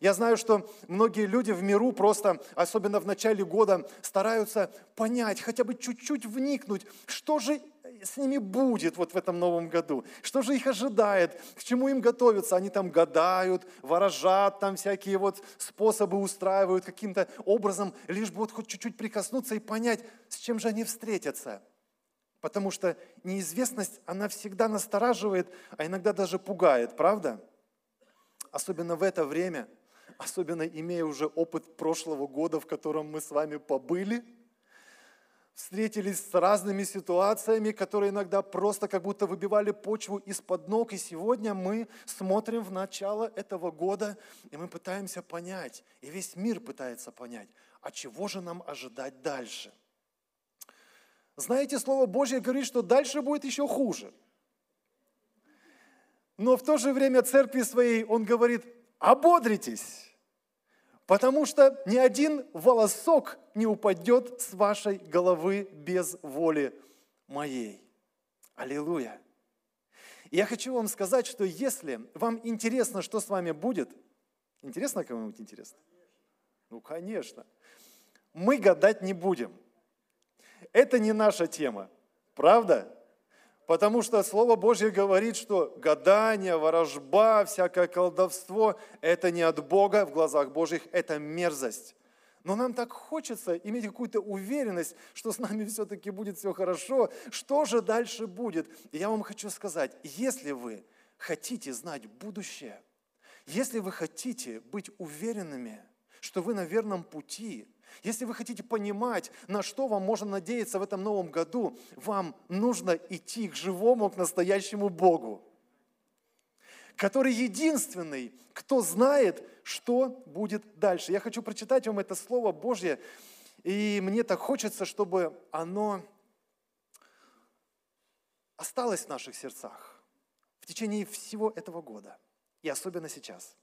Я знаю, что многие люди в миру просто, особенно в начале года, стараются понять, хотя бы чуть-чуть вникнуть, что же с ними будет вот в этом новом году, что же их ожидает, к чему им готовятся. Они там гадают, ворожат, там всякие вот способы устраивают каким-то образом, лишь бы вот хоть чуть-чуть прикоснуться и понять, с чем же они встретятся. Потому что неизвестность, она всегда настораживает, а иногда даже пугает, правда? Особенно в это время – особенно имея уже опыт прошлого года, в котором мы с вами побыли, встретились с разными ситуациями, которые иногда просто как будто выбивали почву из-под ног. И сегодня мы смотрим в начало этого года, и мы пытаемся понять, и весь мир пытается понять, а чего же нам ожидать дальше. Знаете, Слово Божье говорит, что дальше будет еще хуже. Но в то же время церкви своей он говорит, ободритесь, Потому что ни один волосок не упадет с вашей головы без воли моей. Аллилуйя. И я хочу вам сказать, что если вам интересно, что с вами будет, интересно кому-нибудь интересно? Ну, конечно. Мы гадать не будем. Это не наша тема, правда? Потому что Слово Божье говорит, что гадание, ворожба, всякое колдовство – это не от Бога в глазах Божьих, это мерзость. Но нам так хочется иметь какую-то уверенность, что с нами все-таки будет все хорошо. Что же дальше будет? И я вам хочу сказать, если вы хотите знать будущее, если вы хотите быть уверенными, что вы на верном пути, если вы хотите понимать, на что вам можно надеяться в этом новом году, вам нужно идти к живому, к настоящему Богу, который единственный, кто знает, что будет дальше. Я хочу прочитать вам это Слово Божье, и мне так хочется, чтобы оно осталось в наших сердцах в течение всего этого года, и особенно сейчас.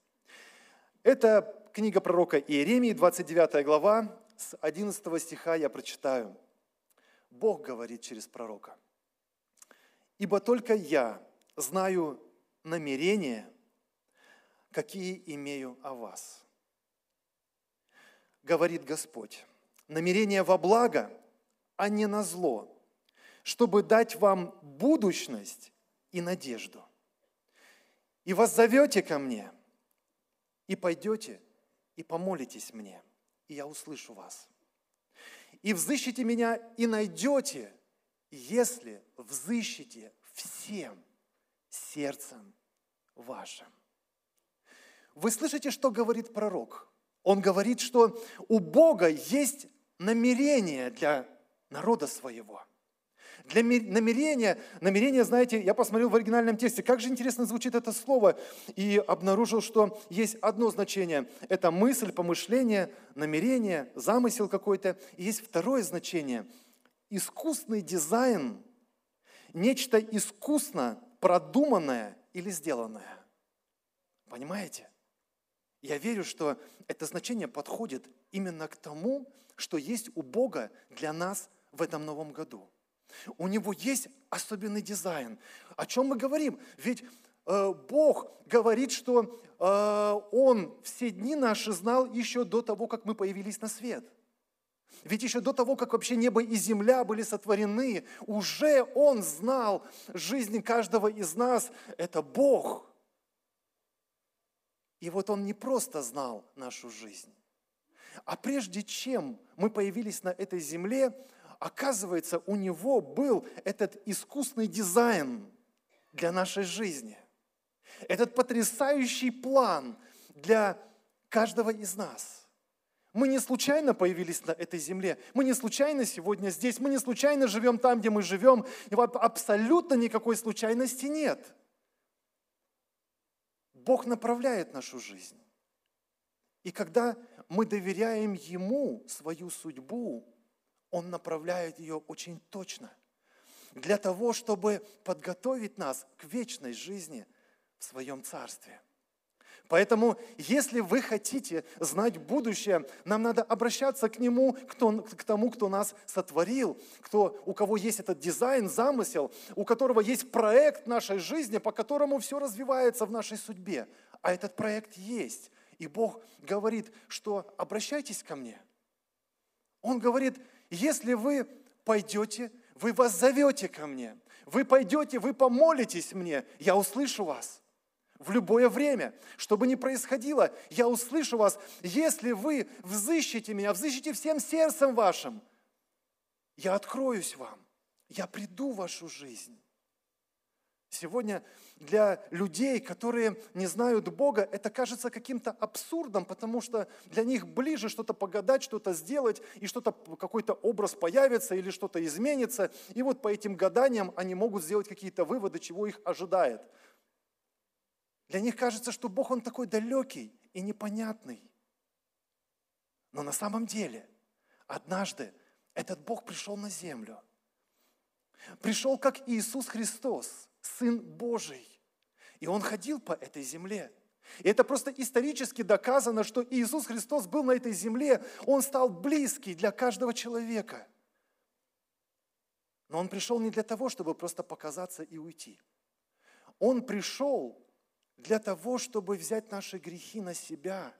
Это книга пророка Иеремии, 29 глава, с 11 стиха я прочитаю. Бог говорит через пророка. «Ибо только я знаю намерения, какие имею о вас». Говорит Господь, намерение во благо, а не на зло, чтобы дать вам будущность и надежду. И вас зовете ко мне, и пойдете, и помолитесь мне – и я услышу вас. И взыщите меня, и найдете, если взыщите всем сердцем вашим. Вы слышите, что говорит пророк? Он говорит, что у Бога есть намерение для народа своего – для намерения, намерение, знаете, я посмотрел в оригинальном тексте, как же интересно звучит это слово, и обнаружил, что есть одно значение. Это мысль, помышление, намерение, замысел какой-то. И есть второе значение. Искусный дизайн, нечто искусно продуманное или сделанное. Понимаете? Я верю, что это значение подходит именно к тому, что есть у Бога для нас в этом новом году. У него есть особенный дизайн. О чем мы говорим? Ведь э, Бог говорит, что э, Он все дни наши знал еще до того, как мы появились на свет. Ведь еще до того, как вообще небо и земля были сотворены, уже Он знал жизнь каждого из нас. Это Бог. И вот Он не просто знал нашу жизнь, а прежде чем мы появились на этой земле, Оказывается, у него был этот искусный дизайн для нашей жизни. Этот потрясающий план для каждого из нас. Мы не случайно появились на этой земле. Мы не случайно сегодня здесь. Мы не случайно живем там, где мы живем. И абсолютно никакой случайности нет. Бог направляет нашу жизнь. И когда мы доверяем Ему свою судьбу, он направляет ее очень точно для того, чтобы подготовить нас к вечной жизни в своем Царстве. Поэтому, если вы хотите знать будущее, нам надо обращаться к Нему, кто, к тому, кто нас сотворил, кто, у кого есть этот дизайн, замысел, у которого есть проект нашей жизни, по которому все развивается в нашей судьбе. А этот проект есть. И Бог говорит, что обращайтесь ко мне. Он говорит, если вы пойдете, вы вас зовете ко мне, вы пойдете, вы помолитесь мне, я услышу вас в любое время. Что бы ни происходило, я услышу вас. Если вы взыщете меня, взыщете всем сердцем вашим, я откроюсь вам, я приду в вашу жизнь. Сегодня для людей, которые не знают Бога, это кажется каким-то абсурдом, потому что для них ближе что-то погадать, что-то сделать, и что-то, какой-то образ появится или что-то изменится. И вот по этим гаданиям они могут сделать какие-то выводы, чего их ожидает. Для них кажется, что Бог, Он такой далекий и непонятный. Но на самом деле, однажды этот Бог пришел на землю. Пришел как Иисус Христос, Сын Божий. И Он ходил по этой земле. И это просто исторически доказано, что Иисус Христос был на этой земле. Он стал близкий для каждого человека. Но Он пришел не для того, чтобы просто показаться и уйти. Он пришел для того, чтобы взять наши грехи на себя,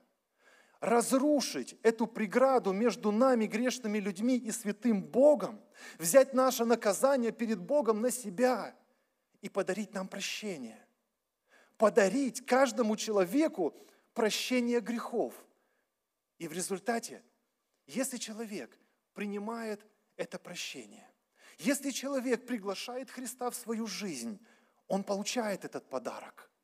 разрушить эту преграду между нами, грешными людьми и святым Богом, взять наше наказание перед Богом на себя и подарить нам прощение. Подарить каждому человеку прощение грехов. И в результате, если человек принимает это прощение, если человек приглашает Христа в свою жизнь, он получает этот подарок –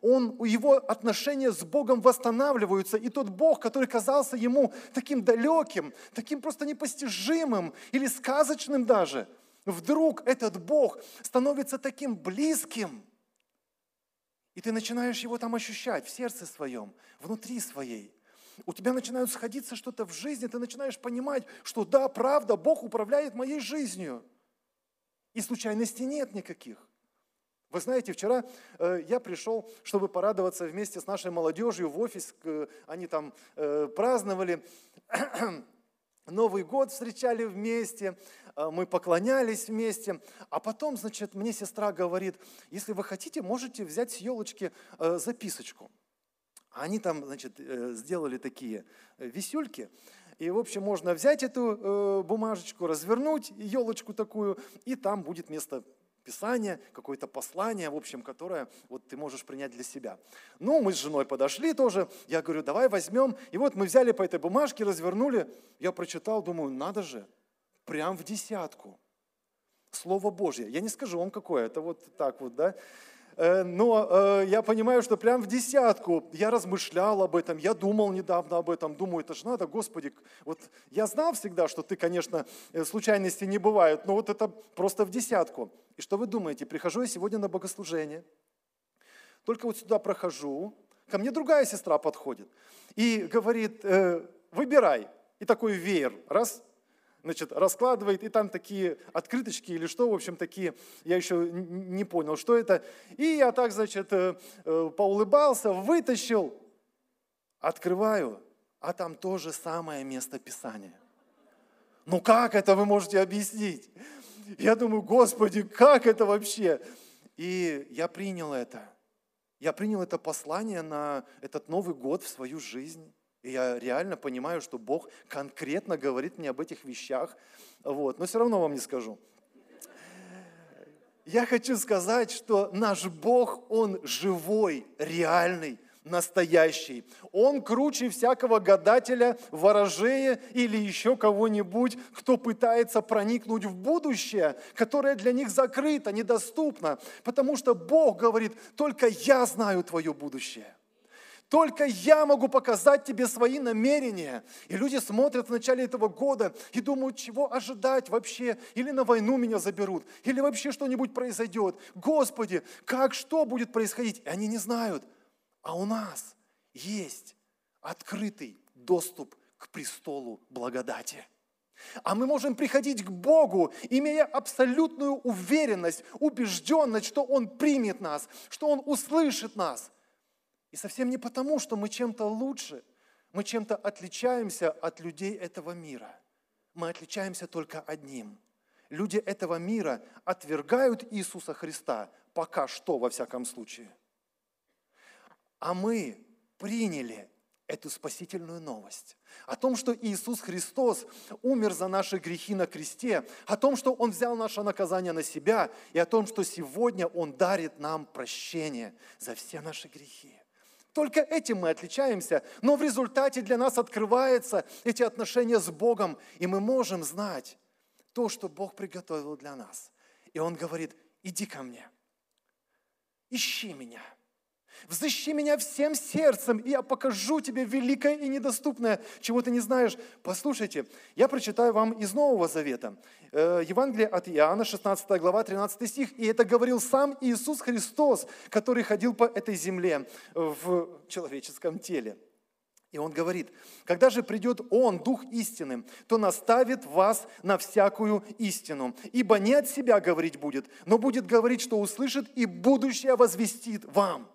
он, его отношения с Богом восстанавливаются, и тот Бог, который казался ему таким далеким, таким просто непостижимым или сказочным даже, вдруг этот Бог становится таким близким, и ты начинаешь его там ощущать в сердце своем, внутри своей. У тебя начинают сходиться что-то в жизни, ты начинаешь понимать, что да, правда, Бог управляет моей жизнью. И случайностей нет никаких. Вы знаете, вчера э, я пришел, чтобы порадоваться вместе с нашей молодежью в офис. Э, они там э, праздновали Новый год, встречали вместе, э, мы поклонялись вместе. А потом, значит, мне сестра говорит, если вы хотите, можете взять с елочки э, записочку. Они там, значит, э, сделали такие висюльки. И, в общем, можно взять эту бумажечку, развернуть, елочку такую, и там будет место Писание, какое-то послание, в общем, которое вот ты можешь принять для себя. Ну, мы с женой подошли тоже, я говорю, давай возьмем. И вот мы взяли по этой бумажке, развернули, я прочитал, думаю, надо же, прям в десятку. Слово Божье. Я не скажу вам какое, это вот так вот, да. Э, но э, я понимаю, что прям в десятку. Я размышлял об этом, я думал недавно об этом, думаю, это же надо, Господи, вот я знал всегда, что ты, конечно, э, случайности не бывают, но вот это просто в десятку. И что вы думаете, прихожу я сегодня на богослужение, только вот сюда прохожу, ко мне другая сестра подходит и говорит, выбирай, и такой веер, раз, значит, раскладывает, и там такие открыточки или что, в общем, такие, я еще не понял, что это. И я так, значит, э, э, поулыбался, вытащил, открываю, а там то же самое место Писания. Ну как это вы можете объяснить? Я думаю, Господи, как это вообще? И я принял это. Я принял это послание на этот Новый год в свою жизнь. И я реально понимаю, что Бог конкретно говорит мне об этих вещах. Вот. Но все равно вам не скажу. Я хочу сказать, что наш Бог, Он живой, реальный, настоящий. Он круче всякого гадателя, ворожея или еще кого-нибудь, кто пытается проникнуть в будущее, которое для них закрыто, недоступно. Потому что Бог говорит, только я знаю твое будущее. Только я могу показать тебе свои намерения. И люди смотрят в начале этого года и думают, чего ожидать вообще. Или на войну меня заберут, или вообще что-нибудь произойдет. Господи, как что будет происходить? И они не знают. А у нас есть открытый доступ к престолу благодати. А мы можем приходить к Богу, имея абсолютную уверенность, убежденность, что Он примет нас, что Он услышит нас – и совсем не потому, что мы чем-то лучше, мы чем-то отличаемся от людей этого мира. Мы отличаемся только одним. Люди этого мира отвергают Иисуса Христа, пока что, во всяком случае. А мы приняли эту спасительную новость. О том, что Иисус Христос умер за наши грехи на кресте, о том, что Он взял наше наказание на себя, и о том, что сегодня Он дарит нам прощение за все наши грехи. Только этим мы отличаемся, но в результате для нас открываются эти отношения с Богом, и мы можем знать то, что Бог приготовил для нас. И Он говорит, иди ко мне, ищи меня – Взыщи меня всем сердцем, и я покажу тебе великое и недоступное, чего ты не знаешь. Послушайте, я прочитаю вам из Нового Завета. Э, Евангелие от Иоанна, 16 глава, 13 стих. И это говорил сам Иисус Христос, который ходил по этой земле в человеческом теле. И он говорит, когда же придет Он, Дух истины, то наставит вас на всякую истину. Ибо не от себя говорить будет, но будет говорить, что услышит, и будущее возвестит вам.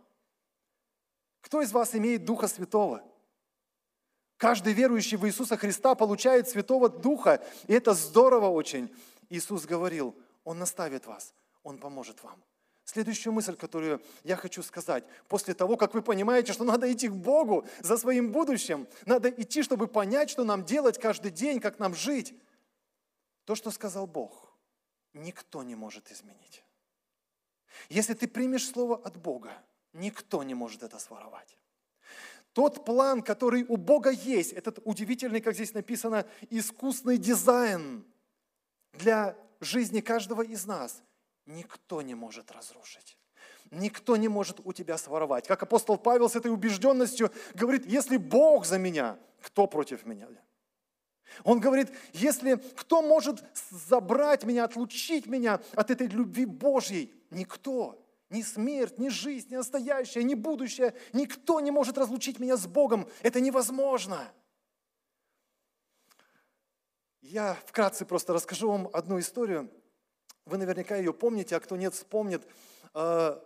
Кто из вас имеет Духа Святого? Каждый верующий в Иисуса Христа получает Святого Духа, и это здорово очень. Иисус говорил, Он наставит вас, Он поможет вам. Следующую мысль, которую я хочу сказать, после того, как вы понимаете, что надо идти к Богу за своим будущим, надо идти, чтобы понять, что нам делать каждый день, как нам жить. То, что сказал Бог, никто не может изменить. Если ты примешь слово от Бога, Никто не может это своровать. Тот план, который у Бога есть, этот удивительный, как здесь написано, искусный дизайн для жизни каждого из нас, никто не может разрушить. Никто не может у тебя своровать. Как апостол Павел с этой убежденностью говорит, если Бог за меня, кто против меня? Он говорит, если кто может забрать меня, отлучить меня от этой любви Божьей? Никто. Ни смерть, ни жизнь, ни настоящее, ни будущее. Никто не может разлучить меня с Богом. Это невозможно. Я вкратце просто расскажу вам одну историю. Вы наверняка ее помните, а кто нет, вспомнит. Э,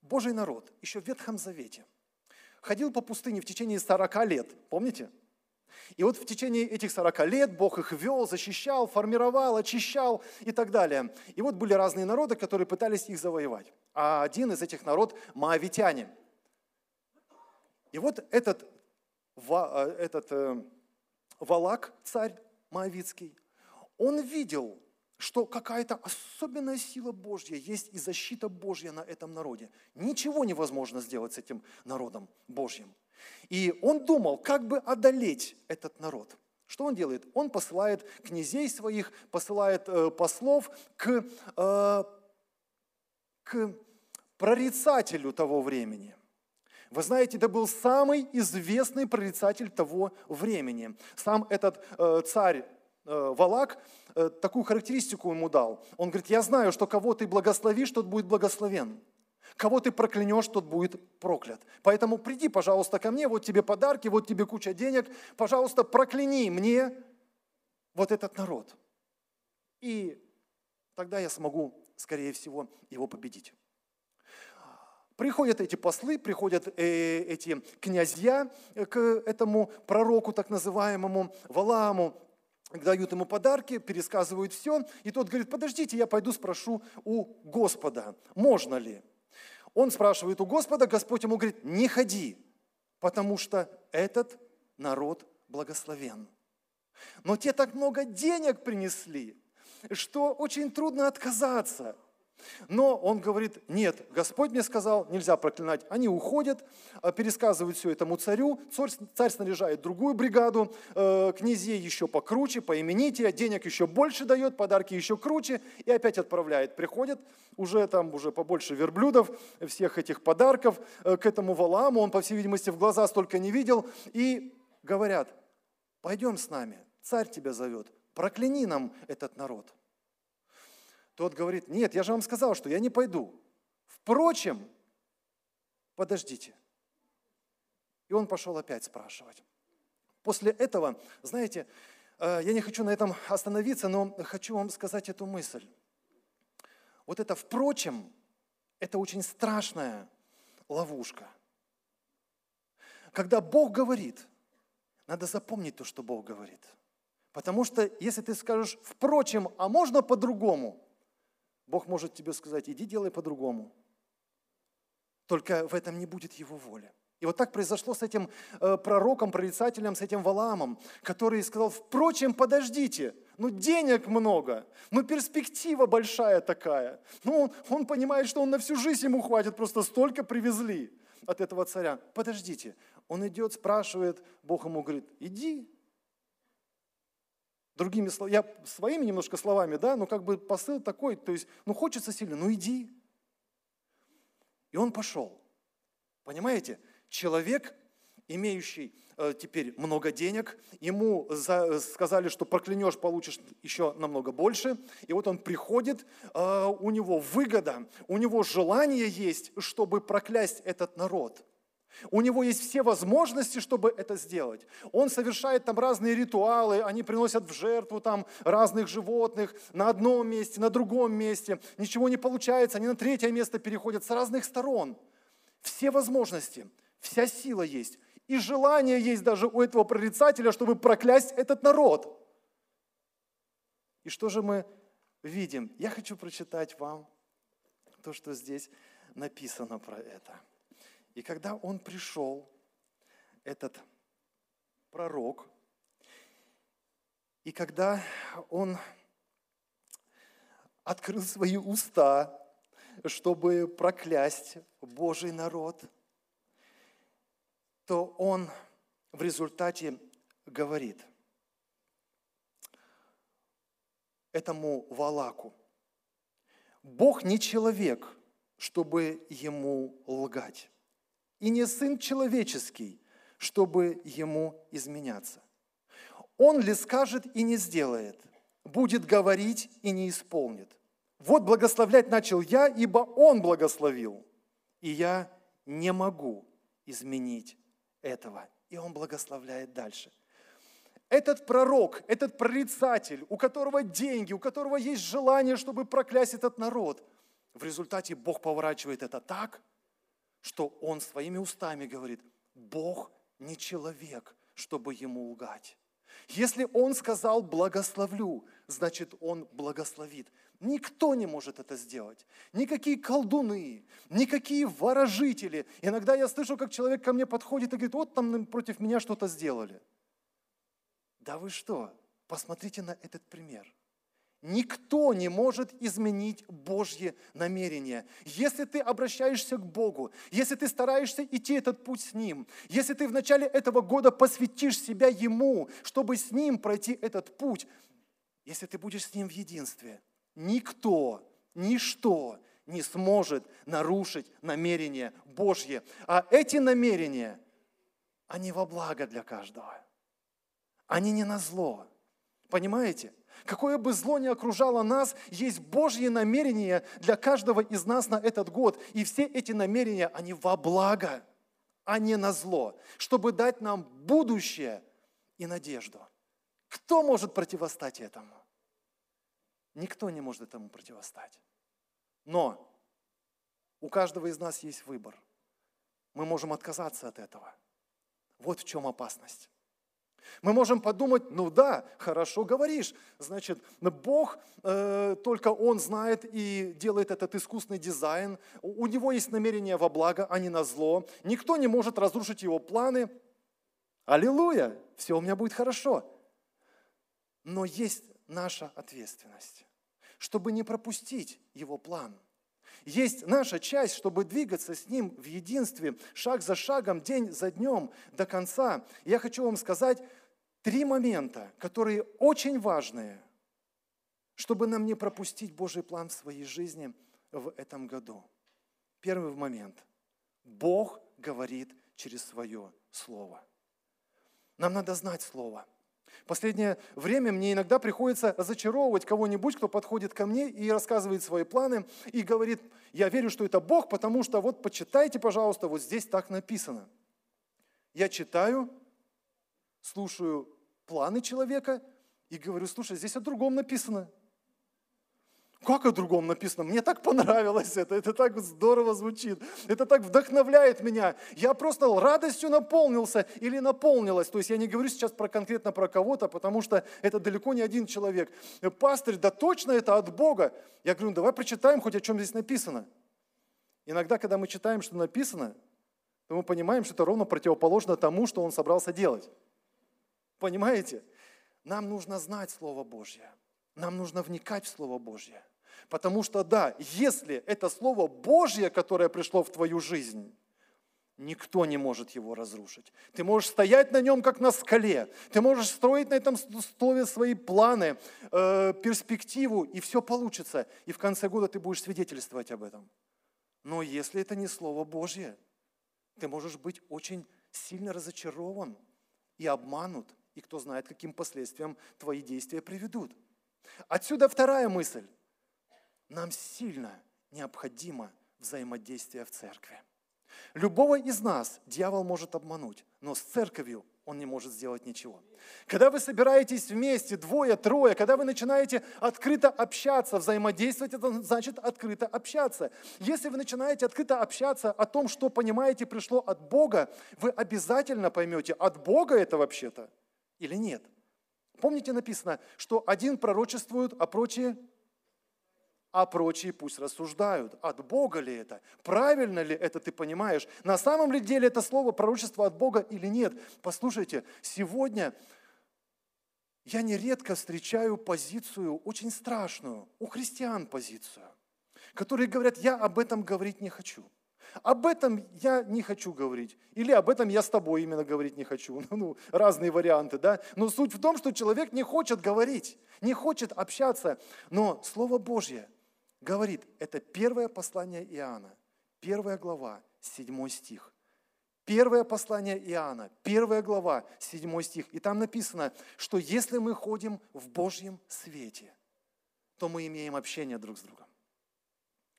Божий народ еще в Ветхом Завете ходил по пустыне в течение 40 лет. Помните? И вот в течение этих 40 лет Бог их вел, защищал, формировал, очищал и так далее. И вот были разные народы, которые пытались их завоевать. А один из этих народ – маавитяне. И вот этот, э, этот э, Валак, царь Моавицкий, он видел, что какая-то особенная сила Божья есть и защита Божья на этом народе. Ничего невозможно сделать с этим народом Божьим. И он думал, как бы одолеть этот народ. Что он делает? Он посылает князей своих, посылает э, послов к, э, к прорицателю того времени. Вы знаете, это был самый известный прорицатель того времени. Сам этот э, царь Валак э, такую характеристику ему дал. Он говорит, я знаю, что кого ты благословишь, тот будет благословен. Кого ты проклянешь, тот будет проклят. Поэтому приди, пожалуйста, ко мне, вот тебе подарки, вот тебе куча денег, пожалуйста, прокляни мне вот этот народ. И тогда я смогу, скорее всего, его победить. Приходят эти послы, приходят э, эти князья к этому пророку, так называемому Валааму, дают ему подарки, пересказывают все, и тот говорит, подождите, я пойду спрошу у Господа, можно ли. Он спрашивает у Господа, Господь ему говорит, не ходи, потому что этот народ благословен. Но те так много денег принесли, что очень трудно отказаться – но он говорит, нет, Господь мне сказал, нельзя проклинать. Они уходят, э, пересказывают все этому царю. Царь, царь снаряжает другую бригаду, э, князей еще покруче, поимените, денег еще больше дает, подарки еще круче, и опять отправляет. Приходят уже там уже побольше верблюдов, всех этих подарков э, к этому Валааму. Он, по всей видимости, в глаза столько не видел. И говорят, пойдем с нами, царь тебя зовет, прокляни нам этот народ. Тот говорит, нет, я же вам сказал, что я не пойду. Впрочем, подождите. И он пошел опять спрашивать. После этого, знаете, э, я не хочу на этом остановиться, но хочу вам сказать эту мысль. Вот это «впрочем» – это очень страшная ловушка. Когда Бог говорит, надо запомнить то, что Бог говорит. Потому что если ты скажешь «впрочем», а можно по-другому, Бог может тебе сказать, иди делай по-другому. Только в этом не будет Его воли. И вот так произошло с этим э, пророком, прорицателем, с этим Валаамом, который сказал, впрочем, подождите, ну денег много, ну перспектива большая такая. Ну он, он понимает, что он на всю жизнь ему хватит, просто столько привезли от этого царя. Подождите, он идет, спрашивает, Бог ему говорит, иди. Другими словами, я своими немножко словами, да, но как бы посыл такой, то есть, ну хочется сильно, ну иди. И он пошел. Понимаете? человек, имеющий э, теперь много денег, ему за, сказали, что проклянешь, получишь еще намного больше. И вот он приходит, э, у него выгода, у него желание есть, чтобы проклясть этот народ. У него есть все возможности, чтобы это сделать. Он совершает там разные ритуалы, они приносят в жертву там разных животных на одном месте, на другом месте. Ничего не получается, они на третье место переходят с разных сторон. Все возможности – Вся сила есть. И желание есть даже у этого прорицателя, чтобы проклясть этот народ. И что же мы видим? Я хочу прочитать вам то, что здесь написано про это. И когда он пришел, этот пророк, и когда он открыл свои уста, чтобы проклясть Божий народ – то он в результате говорит этому Валаку, Бог не человек, чтобы ему лгать, и не сын человеческий, чтобы ему изменяться. Он ли скажет и не сделает, будет говорить и не исполнит. Вот благословлять начал я, ибо он благословил, и я не могу изменить этого. И он благословляет дальше. Этот пророк, этот прорицатель, у которого деньги, у которого есть желание, чтобы проклясть этот народ, в результате Бог поворачивает это так, что он своими устами говорит, Бог не человек, чтобы ему лгать. Если он сказал «благословлю», значит, он благословит. Никто не может это сделать. Никакие колдуны, никакие ворожители. Иногда я слышу, как человек ко мне подходит и говорит, вот там против меня что-то сделали. Да вы что? Посмотрите на этот пример. Никто не может изменить Божье намерение. Если ты обращаешься к Богу, если ты стараешься идти этот путь с Ним, если ты в начале этого года посвятишь себя Ему, чтобы с Ним пройти этот путь, если ты будешь с Ним в единстве – Никто, ничто не сможет нарушить намерение Божье. А эти намерения, они во благо для каждого. Они не на зло. Понимаете? Какое бы зло ни окружало нас, есть Божьи намерения для каждого из нас на этот год. И все эти намерения, они во благо, а не на зло, чтобы дать нам будущее и надежду. Кто может противостать этому? Никто не может этому противостать. Но у каждого из нас есть выбор. Мы можем отказаться от этого. Вот в чем опасность. Мы можем подумать, ну да, хорошо говоришь, значит, Бог, э, только Он знает и делает этот искусный дизайн, у Него есть намерение во благо, а не на зло, никто не может разрушить Его планы. Аллилуйя, все у меня будет хорошо. Но есть наша ответственность, чтобы не пропустить Его план. Есть наша часть, чтобы двигаться с Ним в единстве, шаг за шагом, день за днем, до конца. Я хочу вам сказать три момента, которые очень важные, чтобы нам не пропустить Божий план в своей жизни в этом году. Первый момент. Бог говорит через свое Слово. Нам надо знать Слово – последнее время мне иногда приходится разочаровывать кого-нибудь, кто подходит ко мне и рассказывает свои планы и говорит, я верю, что это Бог, потому что вот почитайте, пожалуйста, вот здесь так написано. Я читаю, слушаю планы человека и говорю, слушай, здесь о другом написано. Как о другом написано? Мне так понравилось это, это так здорово звучит, это так вдохновляет меня. Я просто радостью наполнился или наполнилась. То есть я не говорю сейчас про конкретно про кого-то, потому что это далеко не один человек. Пастырь, да точно это от Бога. Я говорю, ну давай прочитаем хоть о чем здесь написано. Иногда, когда мы читаем, что написано, то мы понимаем, что это ровно противоположно тому, что он собрался делать. Понимаете? Нам нужно знать Слово Божье. Нам нужно вникать в Слово Божье. Потому что да, если это Слово Божье, которое пришло в твою жизнь, Никто не может его разрушить. Ты можешь стоять на нем, как на скале. Ты можешь строить на этом слове свои планы, э, перспективу, и все получится. И в конце года ты будешь свидетельствовать об этом. Но если это не Слово Божье, ты можешь быть очень сильно разочарован и обманут, и кто знает, каким последствиям твои действия приведут. Отсюда вторая мысль. Нам сильно необходимо взаимодействие в церкви. Любого из нас дьявол может обмануть, но с церковью он не может сделать ничего. Когда вы собираетесь вместе, двое, трое, когда вы начинаете открыто общаться, взаимодействовать, это значит открыто общаться. Если вы начинаете открыто общаться о том, что понимаете пришло от Бога, вы обязательно поймете, от Бога это вообще-то или нет. Помните написано, что один пророчествует, а прочие а прочие пусть рассуждают, от Бога ли это, правильно ли это ты понимаешь, на самом ли деле это слово пророчество от Бога или нет. Послушайте, сегодня я нередко встречаю позицию очень страшную, у христиан позицию, которые говорят, я об этом говорить не хочу. Об этом я не хочу говорить. Или об этом я с тобой именно говорить не хочу. Ну, разные варианты, да. Но суть в том, что человек не хочет говорить, не хочет общаться. Но Слово Божье – говорит, это первое послание Иоанна, первая глава, седьмой стих. Первое послание Иоанна, первая глава, седьмой стих. И там написано, что если мы ходим в Божьем свете, то мы имеем общение друг с другом.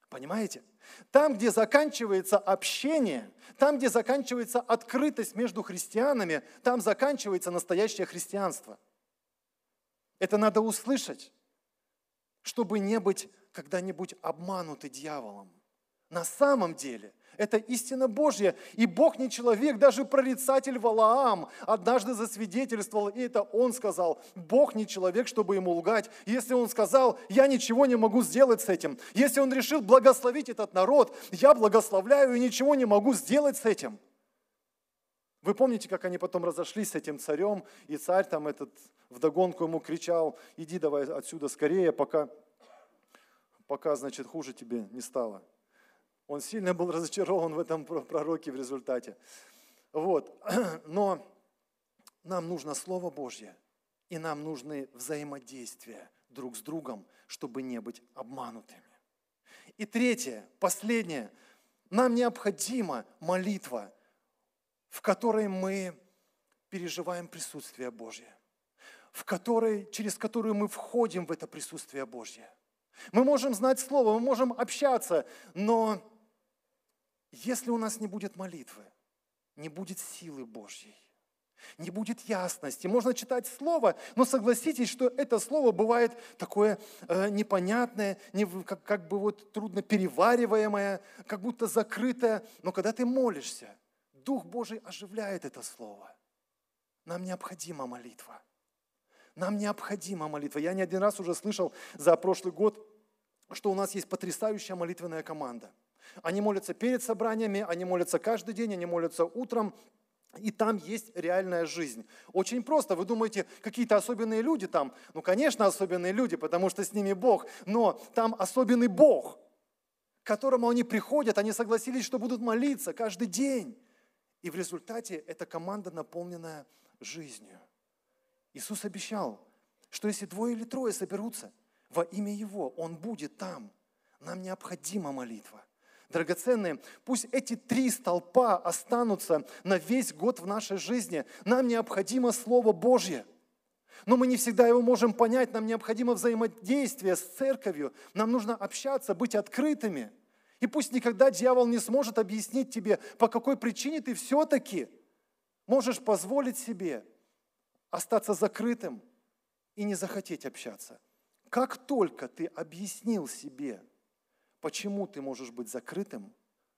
Понимаете? Там, где заканчивается общение, там, где заканчивается открытость между христианами, там заканчивается настоящее христианство. Это надо услышать, чтобы не быть когда-нибудь обмануты дьяволом. На самом деле это истина Божья. И Бог не человек, даже прорицатель Валаам однажды засвидетельствовал, и это он сказал. Бог не человек, чтобы ему лгать. Если он сказал, я ничего не могу сделать с этим. Если он решил благословить этот народ, я благословляю и ничего не могу сделать с этим. Вы помните, как они потом разошлись с этим царем, и царь там этот вдогонку ему кричал, иди давай отсюда скорее, пока пока, значит, хуже тебе не стало. Он сильно был разочарован в этом пророке в результате. Вот. Но нам нужно Слово Божье, и нам нужны взаимодействия друг с другом, чтобы не быть обманутыми. И третье, последнее, нам необходима молитва, в которой мы переживаем присутствие Божье, в которой, через которую мы входим в это присутствие Божье – мы можем знать Слово, мы можем общаться, но если у нас не будет молитвы, не будет силы Божьей, не будет ясности. Можно читать Слово, но согласитесь, что это Слово бывает такое э, непонятное, не, как, как бы вот трудно перевариваемое, как будто закрытое. Но когда ты молишься, Дух Божий оживляет это Слово. Нам необходима молитва. Нам необходима молитва. Я не один раз уже слышал за прошлый год, что у нас есть потрясающая молитвенная команда. Они молятся перед собраниями, они молятся каждый день, они молятся утром, и там есть реальная жизнь. Очень просто. Вы думаете, какие-то особенные люди там? Ну, конечно, особенные люди, потому что с ними Бог. Но там особенный Бог, к которому они приходят. Они согласились, что будут молиться каждый день. И в результате эта команда наполненная жизнью. Иисус обещал, что если двое или трое соберутся во имя Его, Он будет там. Нам необходима молитва. Драгоценные, пусть эти три столпа останутся на весь год в нашей жизни. Нам необходимо Слово Божье. Но мы не всегда его можем понять, нам необходимо взаимодействие с церковью, нам нужно общаться, быть открытыми. И пусть никогда дьявол не сможет объяснить тебе, по какой причине ты все-таки можешь позволить себе остаться закрытым и не захотеть общаться. Как только ты объяснил себе, почему ты можешь быть закрытым,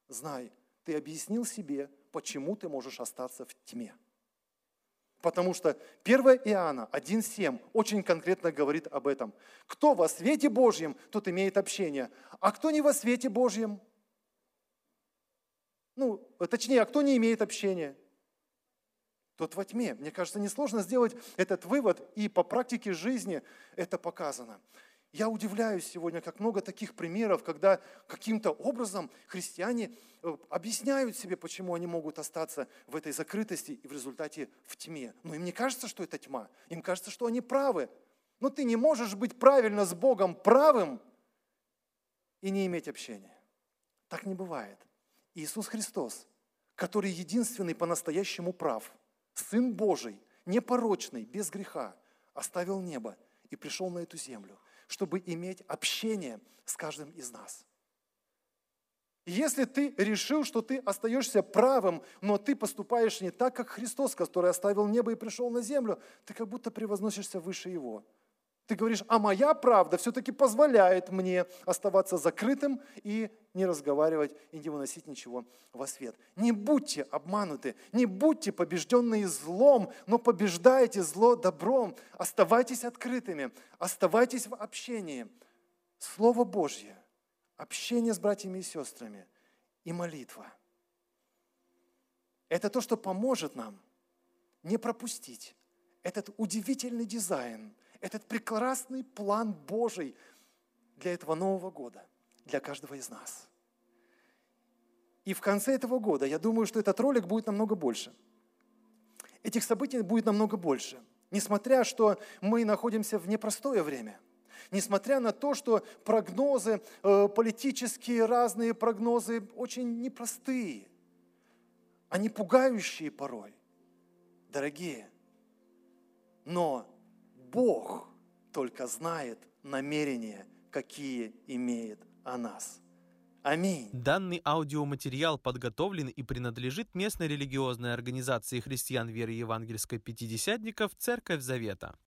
знай, ты объяснил себе, почему ты можешь остаться в тьме. Потому что 1 Иоанна 1.7 очень конкретно говорит об этом. Кто во свете Божьем, тот имеет общение. А кто не во свете Божьем, Ну, точнее, а кто не имеет общения? Тот во тьме. Мне кажется, несложно сделать этот вывод, и по практике жизни это показано. Я удивляюсь сегодня, как много таких примеров, когда каким-то образом христиане э, объясняют себе, почему они могут остаться в этой закрытости и в результате в тьме. Но им не кажется, что это тьма. Им кажется, что они правы. Но ты не можешь быть правильно с Богом правым и не иметь общения. Так не бывает. Иисус Христос, который единственный по-настоящему прав, Сын Божий, непорочный, без греха, оставил небо и пришел на эту землю – чтобы иметь общение с каждым из нас. Если ты решил, что ты остаешься правым, но ты поступаешь не так, как Христос, который оставил небо и пришел на землю, ты как будто превозносишься выше Его. Ты говоришь, а моя правда все-таки позволяет мне оставаться закрытым и не разговаривать и не выносить ничего во свет. Не будьте обмануты, не будьте побежденные злом, но побеждайте зло добром. Оставайтесь открытыми, оставайтесь в общении. Слово Божье, общение с братьями и сестрами и молитва. Это то, что поможет нам не пропустить этот удивительный дизайн – этот прекрасный план Божий для этого Нового года, для каждого из нас. И в конце этого года, я думаю, что этот ролик будет намного больше. Этих событий будет намного больше. Несмотря, что мы находимся в непростое время – Несмотря на то, что прогнозы, э, политические разные прогнозы очень непростые, они пугающие порой, дорогие. Но Бог только знает намерения, какие имеет о нас. Аминь. Данный аудиоматериал подготовлен и принадлежит местной религиозной организации христиан веры евангельской пятидесятников «Церковь Завета».